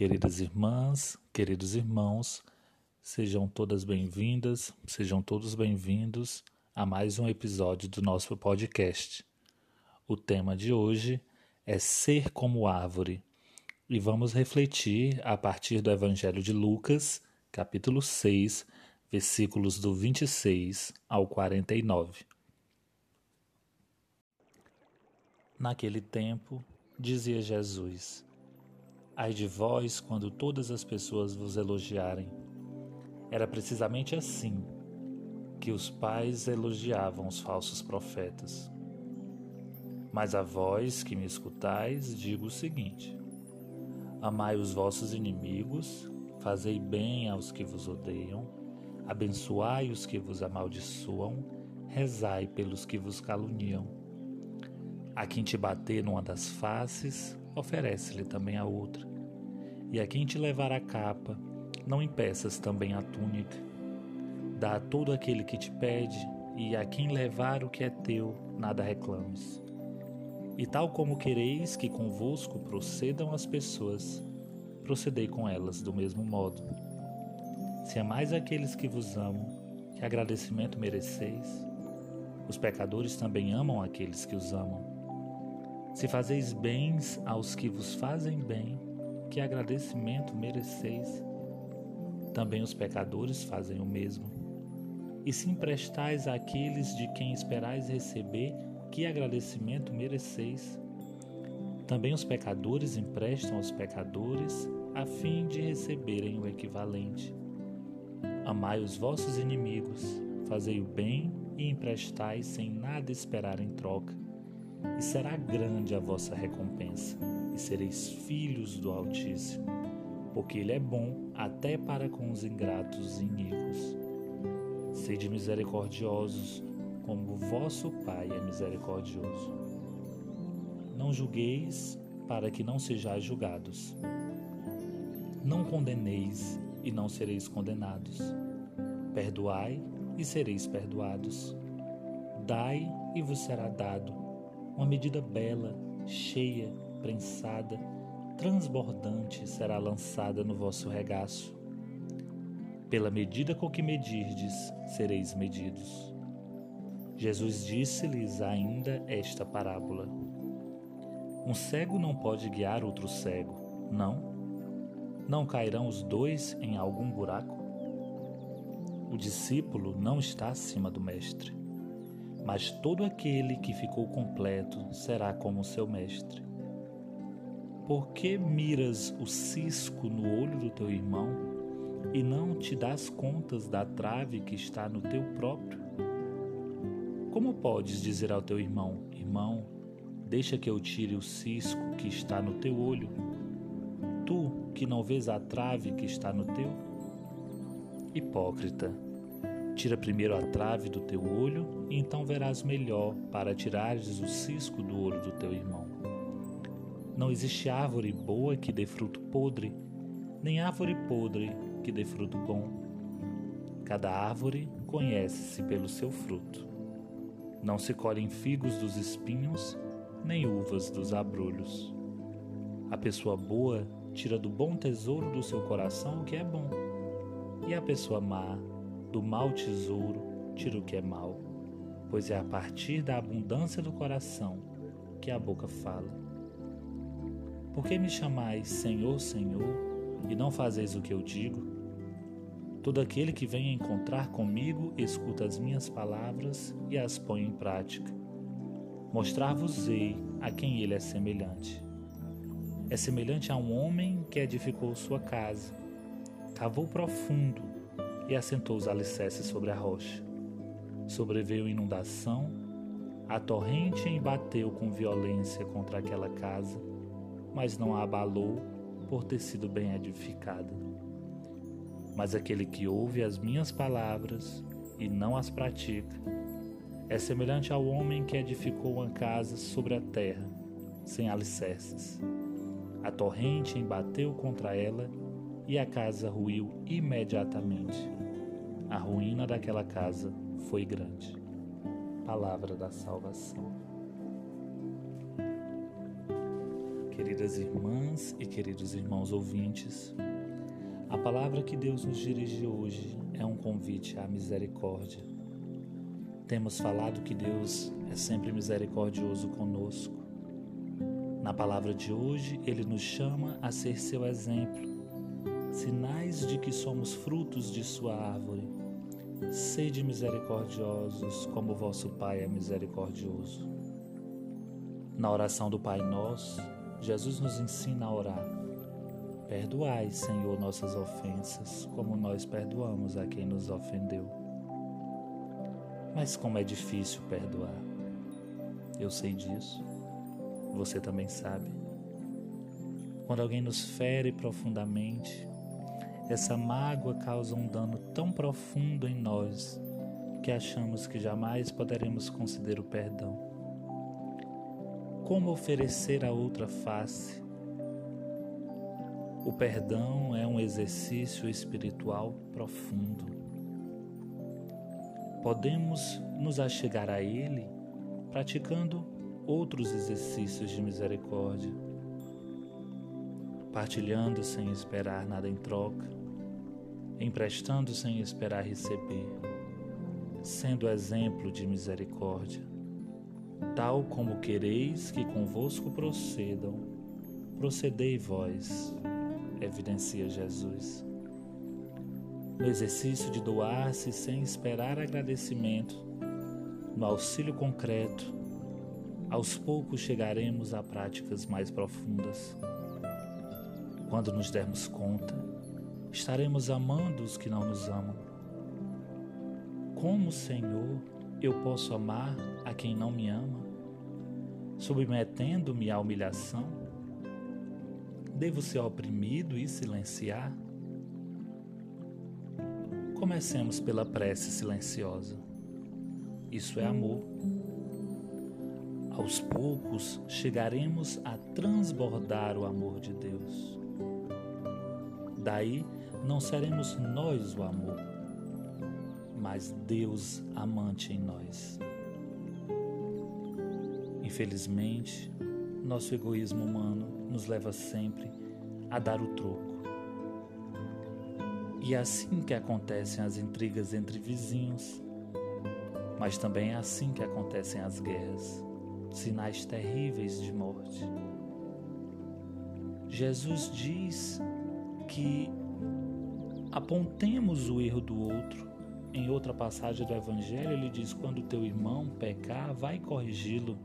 Queridas irmãs, queridos irmãos, sejam todas bem-vindas, sejam todos bem-vindos a mais um episódio do nosso podcast. O tema de hoje é Ser como Árvore e vamos refletir a partir do Evangelho de Lucas, capítulo 6, versículos do 26 ao 49. Naquele tempo, dizia Jesus: Ai de vós quando todas as pessoas vos elogiarem. Era precisamente assim que os pais elogiavam os falsos profetas. Mas a vós que me escutais, digo o seguinte: Amai os vossos inimigos, fazei bem aos que vos odeiam, abençoai os que vos amaldiçoam, rezai pelos que vos caluniam. A quem te bater numa das faces, oferece-lhe também a outra. E a quem te levar a capa, não impeças também a túnica. Dá a todo aquele que te pede, e a quem levar o que é teu, nada reclames. E tal como quereis que convosco procedam as pessoas, procedei com elas do mesmo modo. Se amais aqueles que vos amam, que agradecimento mereceis? Os pecadores também amam aqueles que os amam. Se fazeis bens aos que vos fazem bem, que agradecimento mereceis? Também os pecadores fazem o mesmo. E se emprestais àqueles de quem esperais receber, que agradecimento mereceis? Também os pecadores emprestam aos pecadores, a fim de receberem o equivalente. Amai os vossos inimigos, fazei o bem e emprestai sem nada esperar em troca e será grande a vossa recompensa, e sereis filhos do Altíssimo, porque Ele é bom até para com os ingratos e iníquos. Sede misericordiosos, como vosso Pai é misericordioso. Não julgueis, para que não sejais julgados. Não condeneis, e não sereis condenados. Perdoai, e sereis perdoados. Dai, e vos será dado uma medida bela, cheia, prensada, transbordante será lançada no vosso regaço. Pela medida com que medirdes, sereis medidos. Jesus disse-lhes ainda esta parábola: Um cego não pode guiar outro cego, não? Não cairão os dois em algum buraco? O discípulo não está acima do mestre mas todo aquele que ficou completo será como seu mestre. Por que miras o cisco no olho do teu irmão e não te das contas da trave que está no teu próprio? Como podes dizer ao teu irmão: Irmão, deixa que eu tire o cisco que está no teu olho? Tu que não vês a trave que está no teu? Hipócrita Tira primeiro a trave do teu olho, e então verás melhor para tirares o cisco do olho do teu irmão. Não existe árvore boa que dê fruto podre, nem árvore podre que dê fruto bom. Cada árvore conhece-se pelo seu fruto. Não se colhem figos dos espinhos, nem uvas dos abrolhos. A pessoa boa tira do bom tesouro do seu coração o que é bom, e a pessoa má do mau tesouro tira o que é mau, pois é a partir da abundância do coração que a boca fala. Por que me chamais Senhor, Senhor, e não fazeis o que eu digo? Todo aquele que vem encontrar comigo escuta as minhas palavras e as põe em prática. Mostrar-vos-ei a quem ele é semelhante. É semelhante a um homem que edificou sua casa, cavou profundo e assentou os alicerces sobre a rocha. Sobreveio inundação, a torrente embateu com violência contra aquela casa, mas não a abalou por ter sido bem edificada. Mas aquele que ouve as minhas palavras e não as pratica é semelhante ao homem que edificou uma casa sobre a terra, sem alicerces. A torrente embateu contra ela e a casa ruiu imediatamente. A ruína daquela casa foi grande. Palavra da salvação. Queridas irmãs e queridos irmãos ouvintes. A palavra que Deus nos dirige hoje é um convite à misericórdia. Temos falado que Deus é sempre misericordioso conosco. Na palavra de hoje, ele nos chama a ser seu exemplo, sinais de que somos frutos de sua árvore. Sede misericordiosos, como vosso Pai é misericordioso. Na oração do Pai Nosso, Jesus nos ensina a orar. Perdoai, Senhor, nossas ofensas, como nós perdoamos a quem nos ofendeu. Mas como é difícil perdoar. Eu sei disso. Você também sabe. Quando alguém nos fere profundamente, essa mágoa causa um dano tão profundo em nós que achamos que jamais poderemos conceder o perdão como oferecer a outra face. O perdão é um exercício espiritual profundo. Podemos nos achegar a Ele praticando outros exercícios de misericórdia, partilhando sem esperar nada em troca, emprestando sem esperar receber, sendo exemplo de misericórdia tal como quereis que convosco procedam, procedei vós, evidencia Jesus. No exercício de doar-se sem esperar agradecimento, no auxílio concreto, aos poucos chegaremos a práticas mais profundas. Quando nos dermos conta, estaremos amando os que não nos amam. Como, Senhor, eu posso amar a quem não me ama? Submetendo-me à humilhação? Devo ser oprimido e silenciar? Comecemos pela prece silenciosa. Isso é amor. Aos poucos chegaremos a transbordar o amor de Deus. Daí não seremos nós o amor, mas Deus amante em nós. Infelizmente, nosso egoísmo humano nos leva sempre a dar o troco. E é assim que acontecem as intrigas entre vizinhos, mas também é assim que acontecem as guerras, sinais terríveis de morte. Jesus diz que apontemos o erro do outro em outra passagem do Evangelho, ele diz: quando teu irmão pecar, vai corrigi-lo.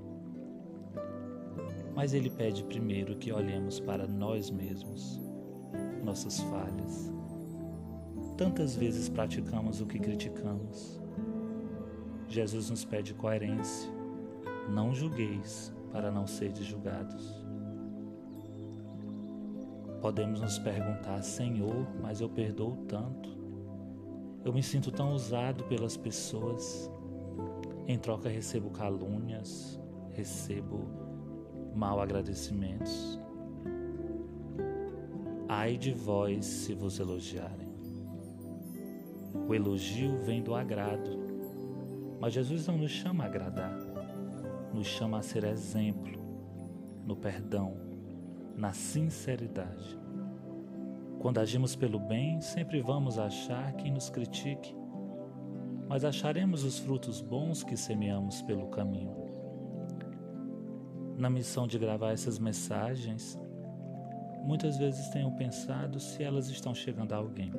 Mas ele pede primeiro que olhemos para nós mesmos, nossas falhas. Tantas vezes praticamos o que criticamos. Jesus nos pede coerência. Não julgueis para não seres julgados. Podemos nos perguntar, Senhor, mas eu perdoo tanto. Eu me sinto tão usado pelas pessoas. Em troca, recebo calúnias, recebo mal agradecimentos. Ai de vós se vos elogiarem. O elogio vem do agrado, mas Jesus não nos chama a agradar, nos chama a ser exemplo no perdão, na sinceridade. Quando agimos pelo bem, sempre vamos achar quem nos critique, mas acharemos os frutos bons que semeamos pelo caminho. Na missão de gravar essas mensagens, muitas vezes tenho pensado se elas estão chegando a alguém.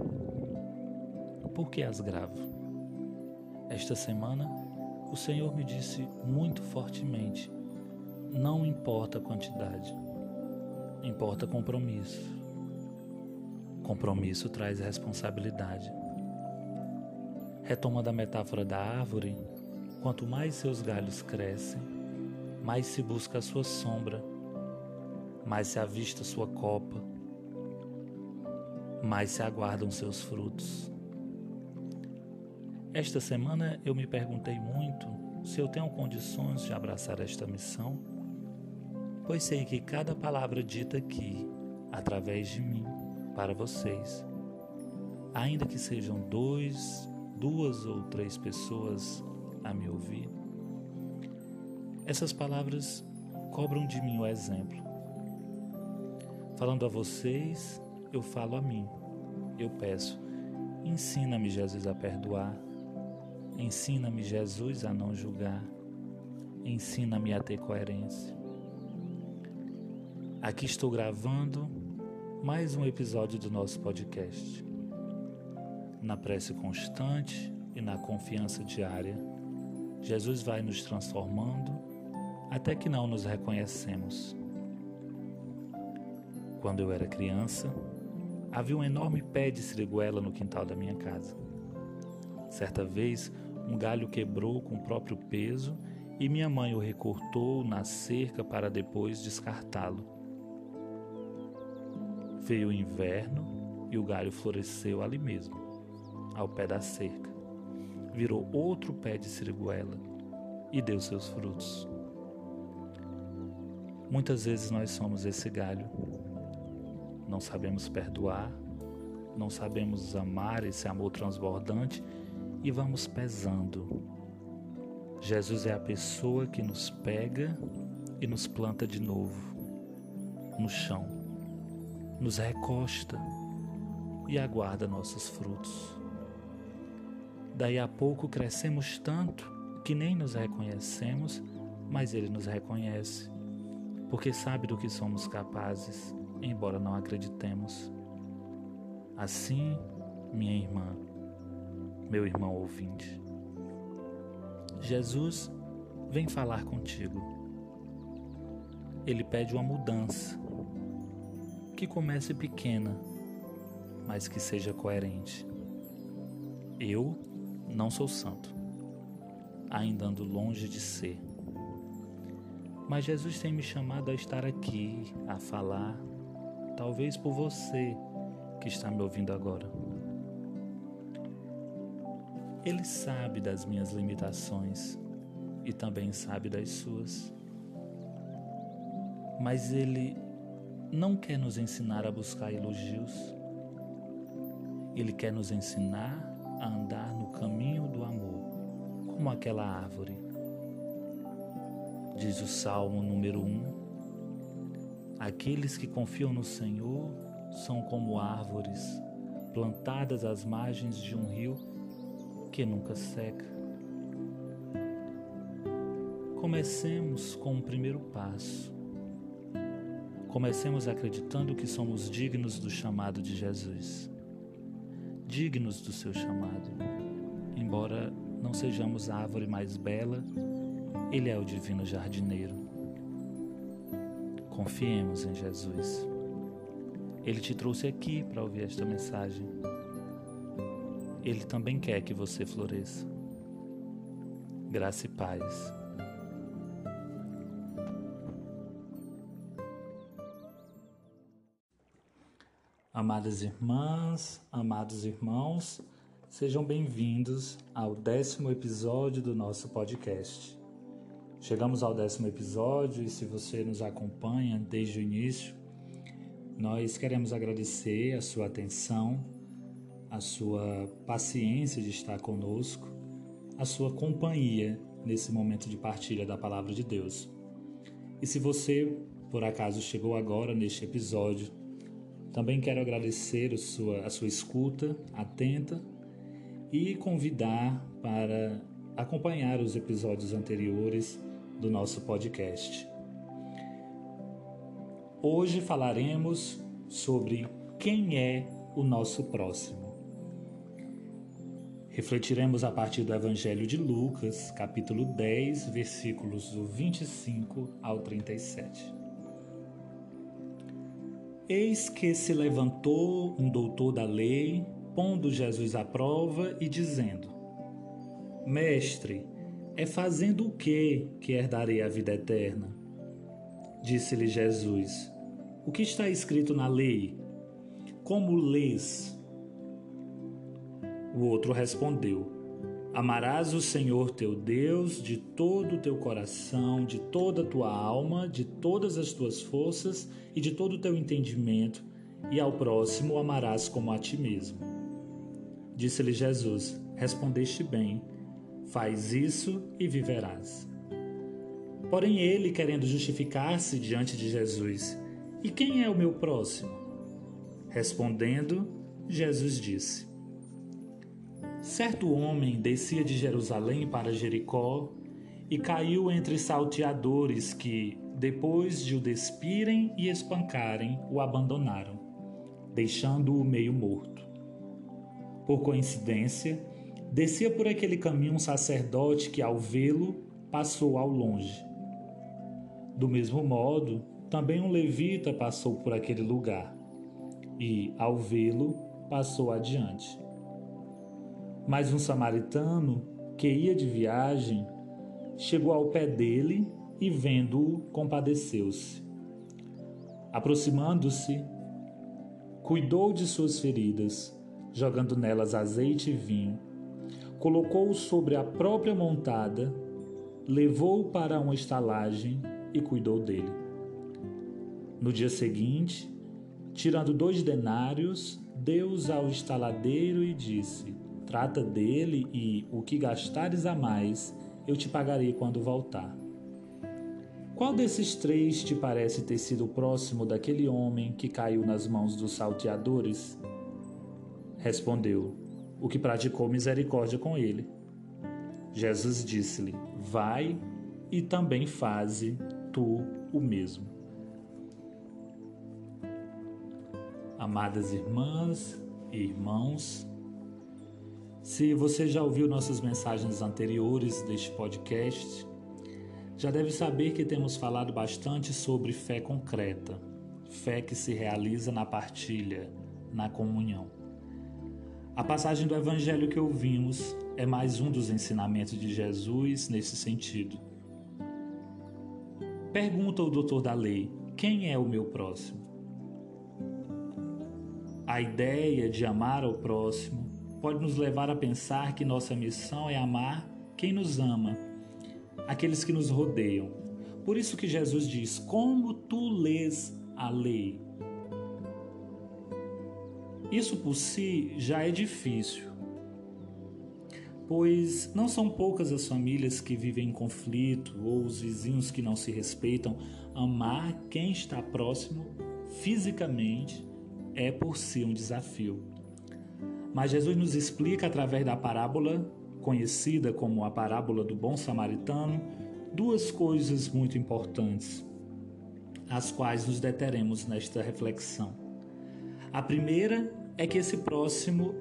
Por que as gravo? Esta semana, o Senhor me disse muito fortemente: não importa a quantidade, importa compromisso. Compromisso traz responsabilidade. Retomando a metáfora da árvore, quanto mais seus galhos crescem, mais se busca a sua sombra, mais se avista sua copa, mais se aguardam seus frutos. Esta semana eu me perguntei muito se eu tenho condições de abraçar esta missão, pois sei que cada palavra dita aqui, através de mim, para vocês. Ainda que sejam dois, duas ou três pessoas a me ouvir, essas palavras cobram de mim o exemplo. Falando a vocês, eu falo a mim. Eu peço, ensina-me, Jesus, a perdoar. Ensina-me, Jesus, a não julgar. Ensina-me a ter coerência. Aqui estou gravando mais um episódio do nosso podcast. Na prece constante e na confiança diária, Jesus vai nos transformando até que não nos reconhecemos. Quando eu era criança, havia um enorme pé de siriguela no quintal da minha casa. Certa vez, um galho quebrou com o próprio peso e minha mãe o recortou na cerca para depois descartá-lo. Veio o inverno e o galho floresceu ali mesmo, ao pé da cerca. Virou outro pé de siriguela e deu seus frutos. Muitas vezes nós somos esse galho não sabemos perdoar, não sabemos amar esse amor transbordante e vamos pesando. Jesus é a pessoa que nos pega e nos planta de novo no chão, nos recosta e aguarda nossos frutos. Daí a pouco crescemos tanto que nem nos reconhecemos, mas Ele nos reconhece, porque sabe do que somos capazes embora não acreditemos. Assim, minha irmã, meu irmão ouvinte, Jesus vem falar contigo. Ele pede uma mudança, que comece pequena, mas que seja coerente. Eu não sou santo, ainda ando longe de ser. Mas Jesus tem me chamado a estar aqui, a falar, talvez por você que está me ouvindo agora. Ele sabe das minhas limitações e também sabe das suas. Mas ele não quer nos ensinar a buscar elogios. Ele quer nos ensinar a andar no caminho do amor, como aquela árvore. Diz o Salmo número 1, Aqueles que confiam no Senhor são como árvores plantadas às margens de um rio que nunca seca. Comecemos com o primeiro passo. Comecemos acreditando que somos dignos do chamado de Jesus. Dignos do seu chamado. Embora não sejamos a árvore mais bela, Ele é o divino jardineiro. Confiemos em Jesus. Ele te trouxe aqui para ouvir esta mensagem. Ele também quer que você floresça. Graça e paz. Amadas irmãs, amados irmãos, sejam bem-vindos ao décimo episódio do nosso podcast. Chegamos ao décimo episódio e se você nos acompanha desde o início, nós queremos agradecer a sua atenção, a sua paciência de estar conosco, a sua companhia nesse momento de partilha da palavra de Deus. E se você, por acaso, chegou agora neste episódio, também quero agradecer a sua, a sua escuta atenta e convidar para acompanhar os episódios anteriores do nosso podcast. Hoje falaremos sobre quem é o nosso próximo. Refletiremos a partir do Evangelho de Lucas, capítulo 10, versículos do 25 ao 37. Eis que se levantou um doutor da lei, pondo Jesus à prova e dizendo: Mestre, é fazendo o que que herdarei a vida eterna? Disse-lhe Jesus: O que está escrito na lei? Como lês? O outro respondeu: Amarás o Senhor teu Deus de todo o teu coração, de toda a tua alma, de todas as tuas forças e de todo o teu entendimento, e ao próximo amarás como a ti mesmo. Disse-lhe Jesus: Respondeste bem Faz isso e viverás. Porém, ele, querendo justificar-se diante de Jesus, E quem é o meu próximo? Respondendo, Jesus disse: Certo homem descia de Jerusalém para Jericó e caiu entre salteadores que, depois de o despirem e espancarem, o abandonaram, deixando-o meio morto. Por coincidência, descia por aquele caminho um sacerdote que, ao vê-lo, passou ao longe. Do mesmo modo, também um levita passou por aquele lugar e, ao vê-lo, passou adiante. Mas um samaritano, que ia de viagem, chegou ao pé dele e, vendo-o, compadeceu-se. Aproximando-se, cuidou de suas feridas, jogando nelas azeite e vinho, colocou-o sobre a própria montada, levou-o para uma estalagem e cuidou dele. No dia seguinte, tirando dois denários, deu-os ao estaladeiro e disse: Trata dele e o que gastares a mais, eu te pagarei quando voltar. Qual desses três te parece ter sido próximo daquele homem que caiu nas mãos dos salteadores? Respondeu: O que praticou misericórdia com ele. Jesus disse-lhe: Vai e também faze tu o mesmo. Amadas irmãs e irmãos, se você já ouviu nossas mensagens anteriores deste podcast, já deve saber que temos falado bastante sobre fé concreta, fé que se realiza na partilha, na comunhão. A passagem do Evangelho que ouvimos é mais um dos ensinamentos de Jesus nesse sentido. Pergunta o doutor da lei: quem é o meu próximo? A ideia de amar ao próximo pode nos levar a pensar que nossa missão é amar quem nos ama, aqueles que nos rodeiam. Por isso que Jesus diz: Como tu lês a lei? Isso por si já é difícil, pois não são poucas as famílias que vivem em conflito ou os vizinhos que não se respeitam. Amar quem está próximo fisicamente é por si um desafio. Mas Jesus nos explica através da parábola, conhecida como a parábola do bom samaritano, duas coisas muito importantes, as quais nos deteremos nesta reflexão. A primeira é que esse próximo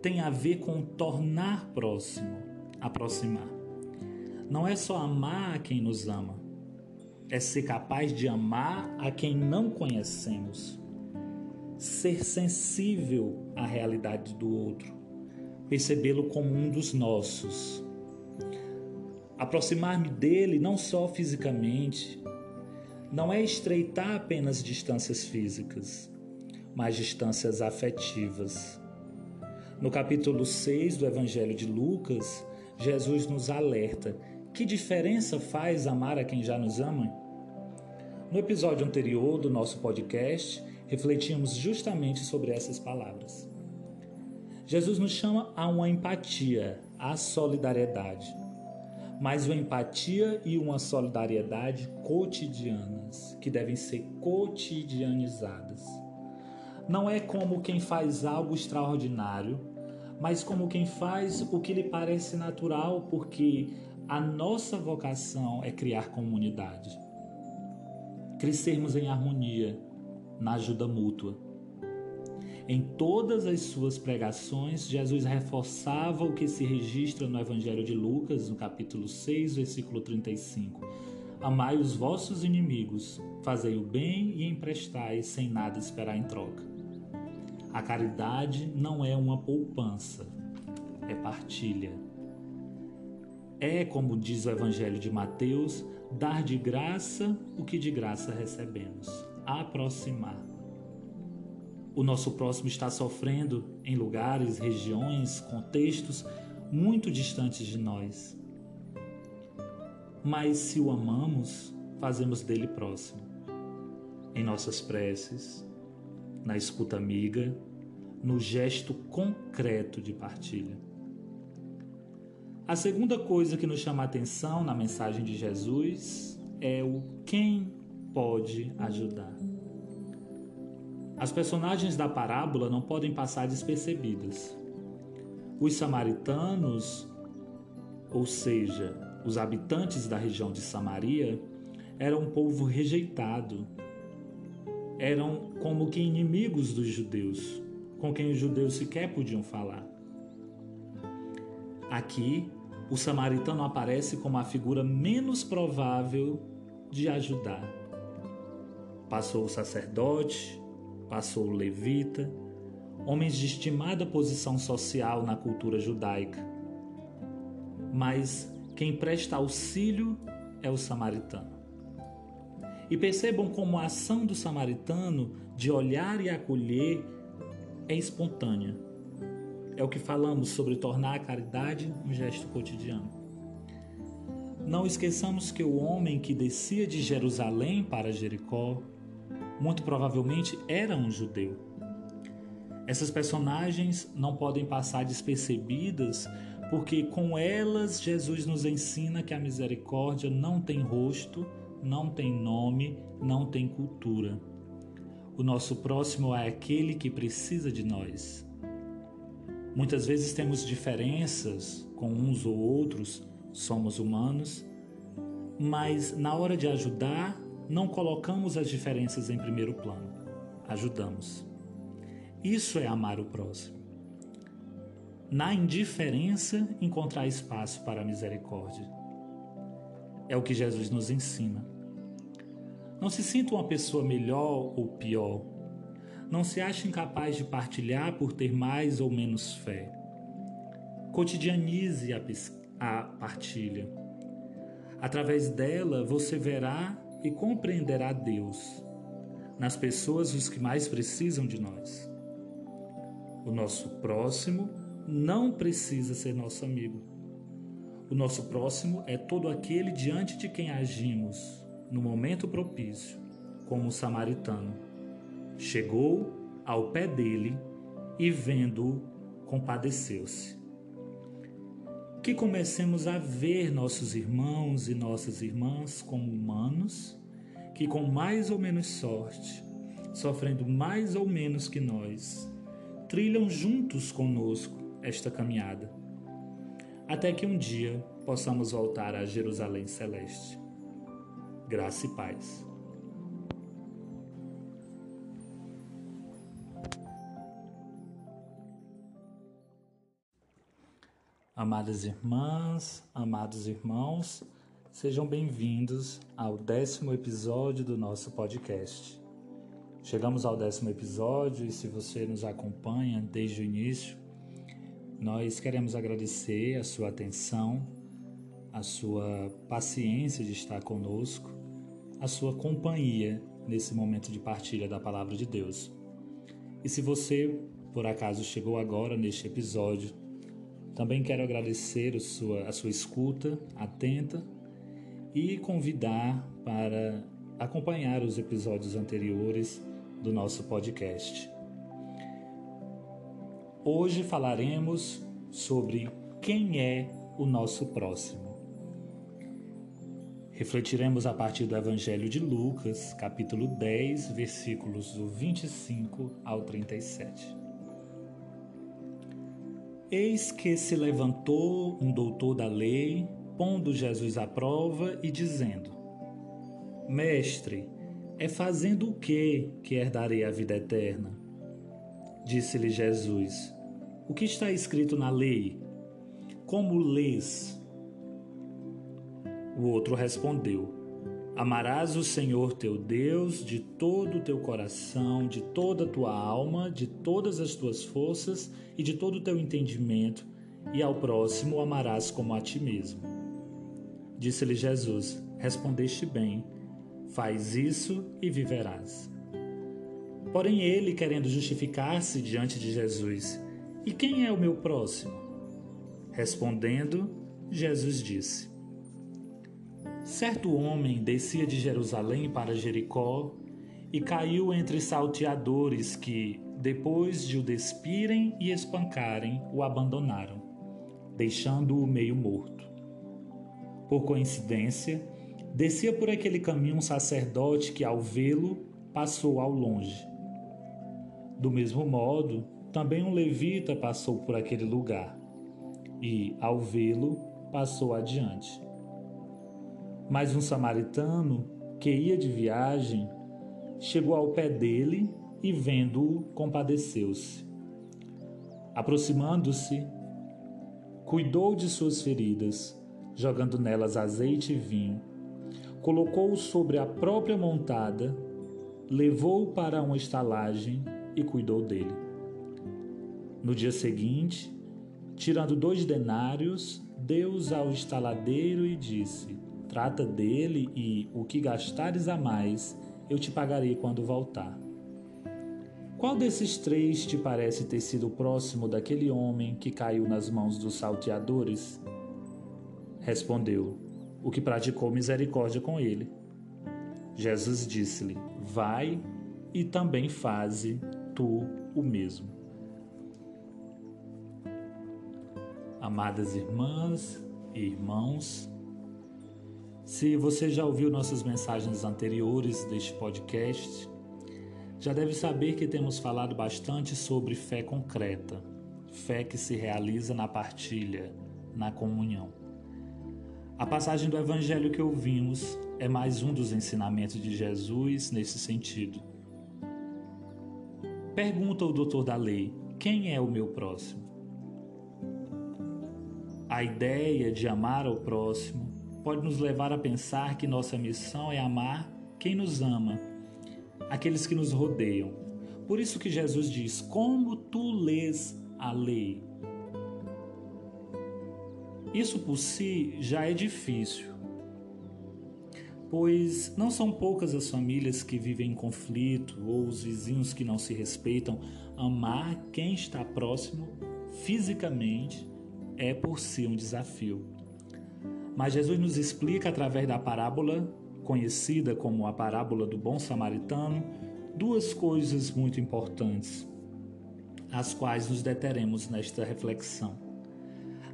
tem a ver com tornar próximo, aproximar. Não é só amar a quem nos ama, é ser capaz de amar a quem não conhecemos, ser sensível à realidade do outro, percebê-lo como um dos nossos. Aproximar-me dele não só fisicamente, não é estreitar apenas distâncias físicas, mas distâncias afetivas no capítulo 6 do Evangelho de Lucas, Jesus nos alerta: que diferença faz amar a quem já nos ama? No episódio anterior do nosso podcast, refletimos justamente sobre essas palavras. Jesus nos chama a uma empatia, à solidariedade, mas uma empatia e uma solidariedade cotidianas, que devem ser cotidianizadas não é como quem faz algo extraordinário, mas como quem faz o que lhe parece natural, porque a nossa vocação é criar comunidade. Crescermos em harmonia, na ajuda mútua. Em todas as suas pregações, Jesus reforçava o que se registra no Evangelho de Lucas, no capítulo 6, versículo 35. Amai os vossos inimigos, fazei o bem e emprestai sem nada esperar em troca. A caridade não é uma poupança, é partilha. É, como diz o Evangelho de Mateus, dar de graça o que de graça recebemos, aproximar. O nosso próximo está sofrendo em lugares, regiões, contextos muito distantes de nós. Mas se o amamos, fazemos dele próximo. Em nossas preces, na escuta amiga, no gesto concreto de partilha. A segunda coisa que nos chama a atenção na mensagem de Jesus é o quem pode ajudar. As personagens da parábola não podem passar despercebidas. Os samaritanos, ou seja, os habitantes da região de Samaria, eram um povo rejeitado. Eram como que inimigos dos judeus, com quem os judeus sequer podiam falar. Aqui, o samaritano aparece como a figura menos provável de ajudar. Passou o sacerdote, passou o levita, homens de estimada posição social na cultura judaica. Mas quem presta auxílio é o samaritano. E percebam como a ação do samaritano de olhar e acolher é espontânea. É o que falamos sobre tornar a caridade um gesto cotidiano. Não esqueçamos que o homem que descia de Jerusalém para Jericó, muito provavelmente era um judeu. Essas personagens não podem passar despercebidas porque com elas Jesus nos ensina que a misericórdia não tem rosto, não tem nome, não tem cultura. O nosso próximo é aquele que precisa de nós. Muitas vezes temos diferenças com uns ou outros, somos humanos, mas na hora de ajudar, não colocamos as diferenças em primeiro plano, ajudamos. Isso é amar o próximo. Na indiferença, encontrar espaço para a misericórdia. É o que Jesus nos ensina. Não se sinta uma pessoa melhor ou pior não se acha incapaz de partilhar por ter mais ou menos fé. Cotidianize a, a partilha. Através dela, você verá e compreenderá Deus nas pessoas os que mais precisam de nós. O nosso próximo não precisa ser nosso amigo. O nosso próximo é todo aquele diante de quem agimos no momento propício, como o samaritano Chegou ao pé dele e, vendo-o, compadeceu-se. Que comecemos a ver nossos irmãos e nossas irmãs como humanos, que com mais ou menos sorte, sofrendo mais ou menos que nós, trilham juntos conosco esta caminhada, até que um dia possamos voltar a Jerusalém Celeste. Graça e paz. Amadas irmãs, amados irmãos, sejam bem-vindos ao décimo episódio do nosso podcast. Chegamos ao décimo episódio e se você nos acompanha desde o início, nós queremos agradecer a sua atenção, a sua paciência de estar conosco, a sua companhia nesse momento de partilha da palavra de Deus. E se você, por acaso, chegou agora neste episódio, também quero agradecer a sua, a sua escuta atenta e convidar para acompanhar os episódios anteriores do nosso podcast. Hoje falaremos sobre quem é o nosso próximo. Refletiremos a partir do Evangelho de Lucas, capítulo 10, versículos do 25 ao 37. Eis que se levantou um doutor da lei, pondo Jesus à prova e dizendo: Mestre, é fazendo o que que herdarei a vida eterna? Disse-lhe Jesus: O que está escrito na lei? Como lês? O outro respondeu: Amarás o Senhor teu Deus de todo o teu coração, de toda a tua alma, de todas as tuas forças e de todo o teu entendimento, e ao próximo amarás como a ti mesmo. Disse-lhe Jesus: Respondeste bem, faz isso e viverás. Porém, ele, querendo justificar-se diante de Jesus, E quem é o meu próximo? Respondendo, Jesus disse: Certo homem descia de Jerusalém para Jericó e caiu entre salteadores que, depois de o despirem e espancarem, o abandonaram, deixando-o meio morto. Por coincidência, descia por aquele caminho um sacerdote que, ao vê-lo, passou ao longe. Do mesmo modo, também um levita passou por aquele lugar e, ao vê-lo, passou adiante. Mas um samaritano que ia de viagem chegou ao pé dele e, vendo-o, compadeceu-se. Aproximando-se, cuidou de suas feridas, jogando nelas azeite e vinho, colocou-o sobre a própria montada, levou-o para uma estalagem e cuidou dele. No dia seguinte, tirando dois denários, deu-os ao estaladeiro e disse: Trata dele e o que gastares a mais, eu te pagarei quando voltar. Qual desses três te parece ter sido próximo daquele homem que caiu nas mãos dos salteadores? Respondeu: O que praticou misericórdia com ele. Jesus disse-lhe: Vai e também faze tu o mesmo. Amadas irmãs e irmãos, se você já ouviu nossas mensagens anteriores deste podcast, já deve saber que temos falado bastante sobre fé concreta, fé que se realiza na partilha, na comunhão. A passagem do Evangelho que ouvimos é mais um dos ensinamentos de Jesus nesse sentido. Pergunta o doutor da lei: quem é o meu próximo? A ideia de amar ao próximo pode nos levar a pensar que nossa missão é amar quem nos ama, aqueles que nos rodeiam. Por isso que Jesus diz: Como tu lês a lei? Isso por si já é difícil, pois não são poucas as famílias que vivem em conflito ou os vizinhos que não se respeitam. Amar quem está próximo fisicamente é por si um desafio. Mas Jesus nos explica através da parábola, conhecida como a parábola do bom samaritano, duas coisas muito importantes, as quais nos deteremos nesta reflexão.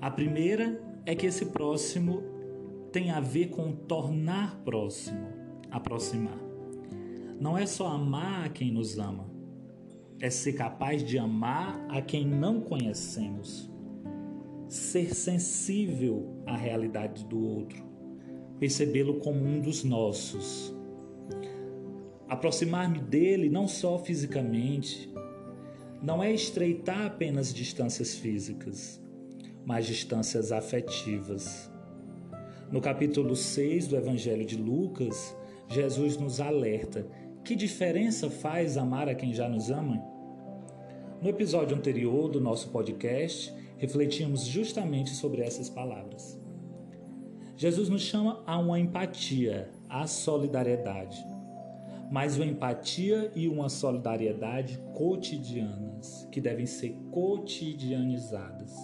A primeira é que esse próximo tem a ver com tornar próximo, aproximar. Não é só amar a quem nos ama, é ser capaz de amar a quem não conhecemos ser sensível à realidade do outro, percebê-lo como um dos nossos. Aproximar-me dele não só fisicamente, não é estreitar apenas distâncias físicas, mas distâncias afetivas. No capítulo 6 do Evangelho de Lucas, Jesus nos alerta: que diferença faz amar a quem já nos ama? No episódio anterior do nosso podcast, refletimos justamente sobre essas palavras. Jesus nos chama a uma empatia, à solidariedade, mas uma empatia e uma solidariedade cotidianas, que devem ser cotidianizadas.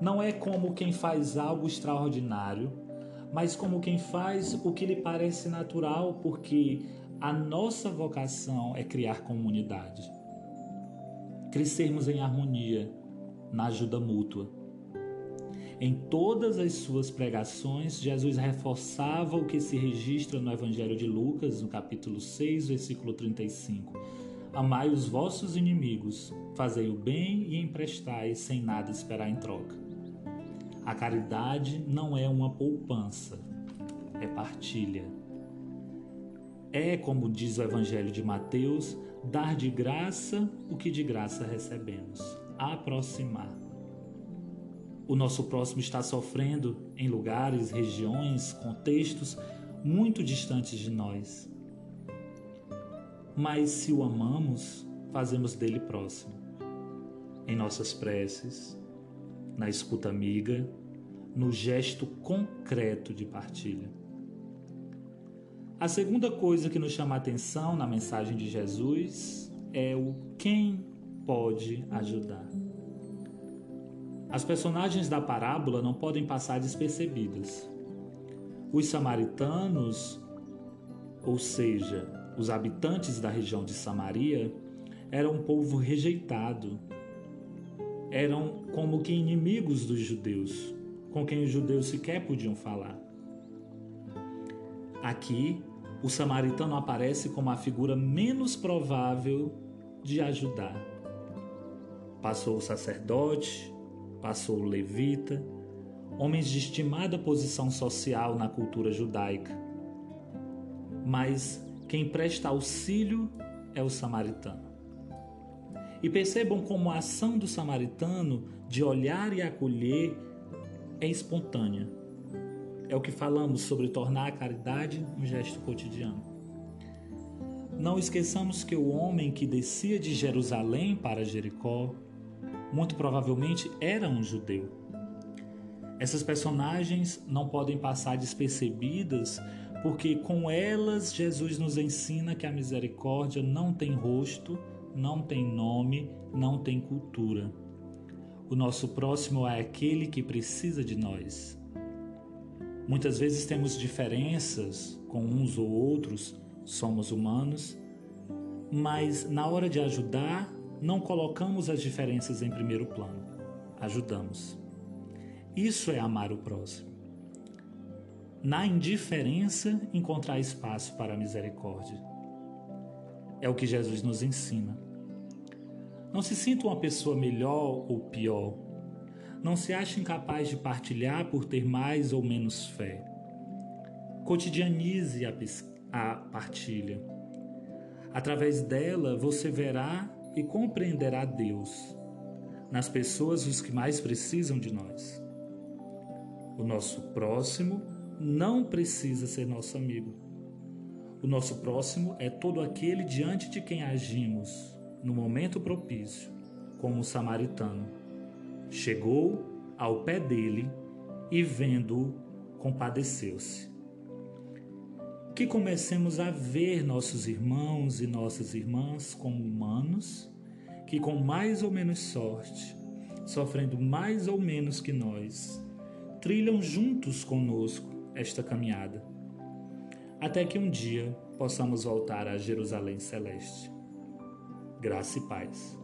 Não é como quem faz algo extraordinário, mas como quem faz o que lhe parece natural, porque a nossa vocação é criar comunidade, crescermos em harmonia na ajuda mútua. Em todas as suas pregações, Jesus reforçava o que se registra no Evangelho de Lucas, no capítulo 6, versículo 35. Amai os vossos inimigos, fazei o bem e emprestai sem nada esperar em troca. A caridade não é uma poupança, é partilha. É, como diz o Evangelho de Mateus, dar de graça o que de graça recebemos aproximar. O nosso próximo está sofrendo em lugares, regiões, contextos muito distantes de nós. Mas se o amamos, fazemos dele próximo. Em nossas preces, na escuta amiga, no gesto concreto de partilha. A segunda coisa que nos chama a atenção na mensagem de Jesus é o quem pode ajudar. As personagens da parábola não podem passar despercebidas. Os samaritanos, ou seja, os habitantes da região de Samaria, eram um povo rejeitado. Eram como que inimigos dos judeus, com quem os judeus sequer podiam falar. Aqui, o samaritano aparece como a figura menos provável de ajudar. Passou o sacerdote, passou o levita, homens de estimada posição social na cultura judaica. Mas quem presta auxílio é o samaritano. E percebam como a ação do samaritano de olhar e acolher é espontânea. É o que falamos sobre tornar a caridade um gesto cotidiano. Não esqueçamos que o homem que descia de Jerusalém para Jericó, muito provavelmente era um judeu. Essas personagens não podem passar despercebidas porque com elas Jesus nos ensina que a misericórdia não tem rosto, não tem nome, não tem cultura. O nosso próximo é aquele que precisa de nós. Muitas vezes temos diferenças com uns ou outros, somos humanos, mas na hora de ajudar, não colocamos as diferenças em primeiro plano. Ajudamos. Isso é amar o próximo. Na indiferença, encontrar espaço para a misericórdia. É o que Jesus nos ensina. Não se sinta uma pessoa melhor ou pior. Não se ache incapaz de partilhar por ter mais ou menos fé. Cotidianize a, a partilha. Através dela, você verá e compreenderá Deus nas pessoas os que mais precisam de nós. O nosso próximo não precisa ser nosso amigo. O nosso próximo é todo aquele diante de quem agimos no momento propício, como o samaritano. Chegou ao pé dele e, vendo-o, compadeceu-se. Que comecemos a ver nossos irmãos e nossas irmãs como humanos que, com mais ou menos sorte, sofrendo mais ou menos que nós, trilham juntos conosco esta caminhada, até que um dia possamos voltar a Jerusalém Celeste. Graça e paz.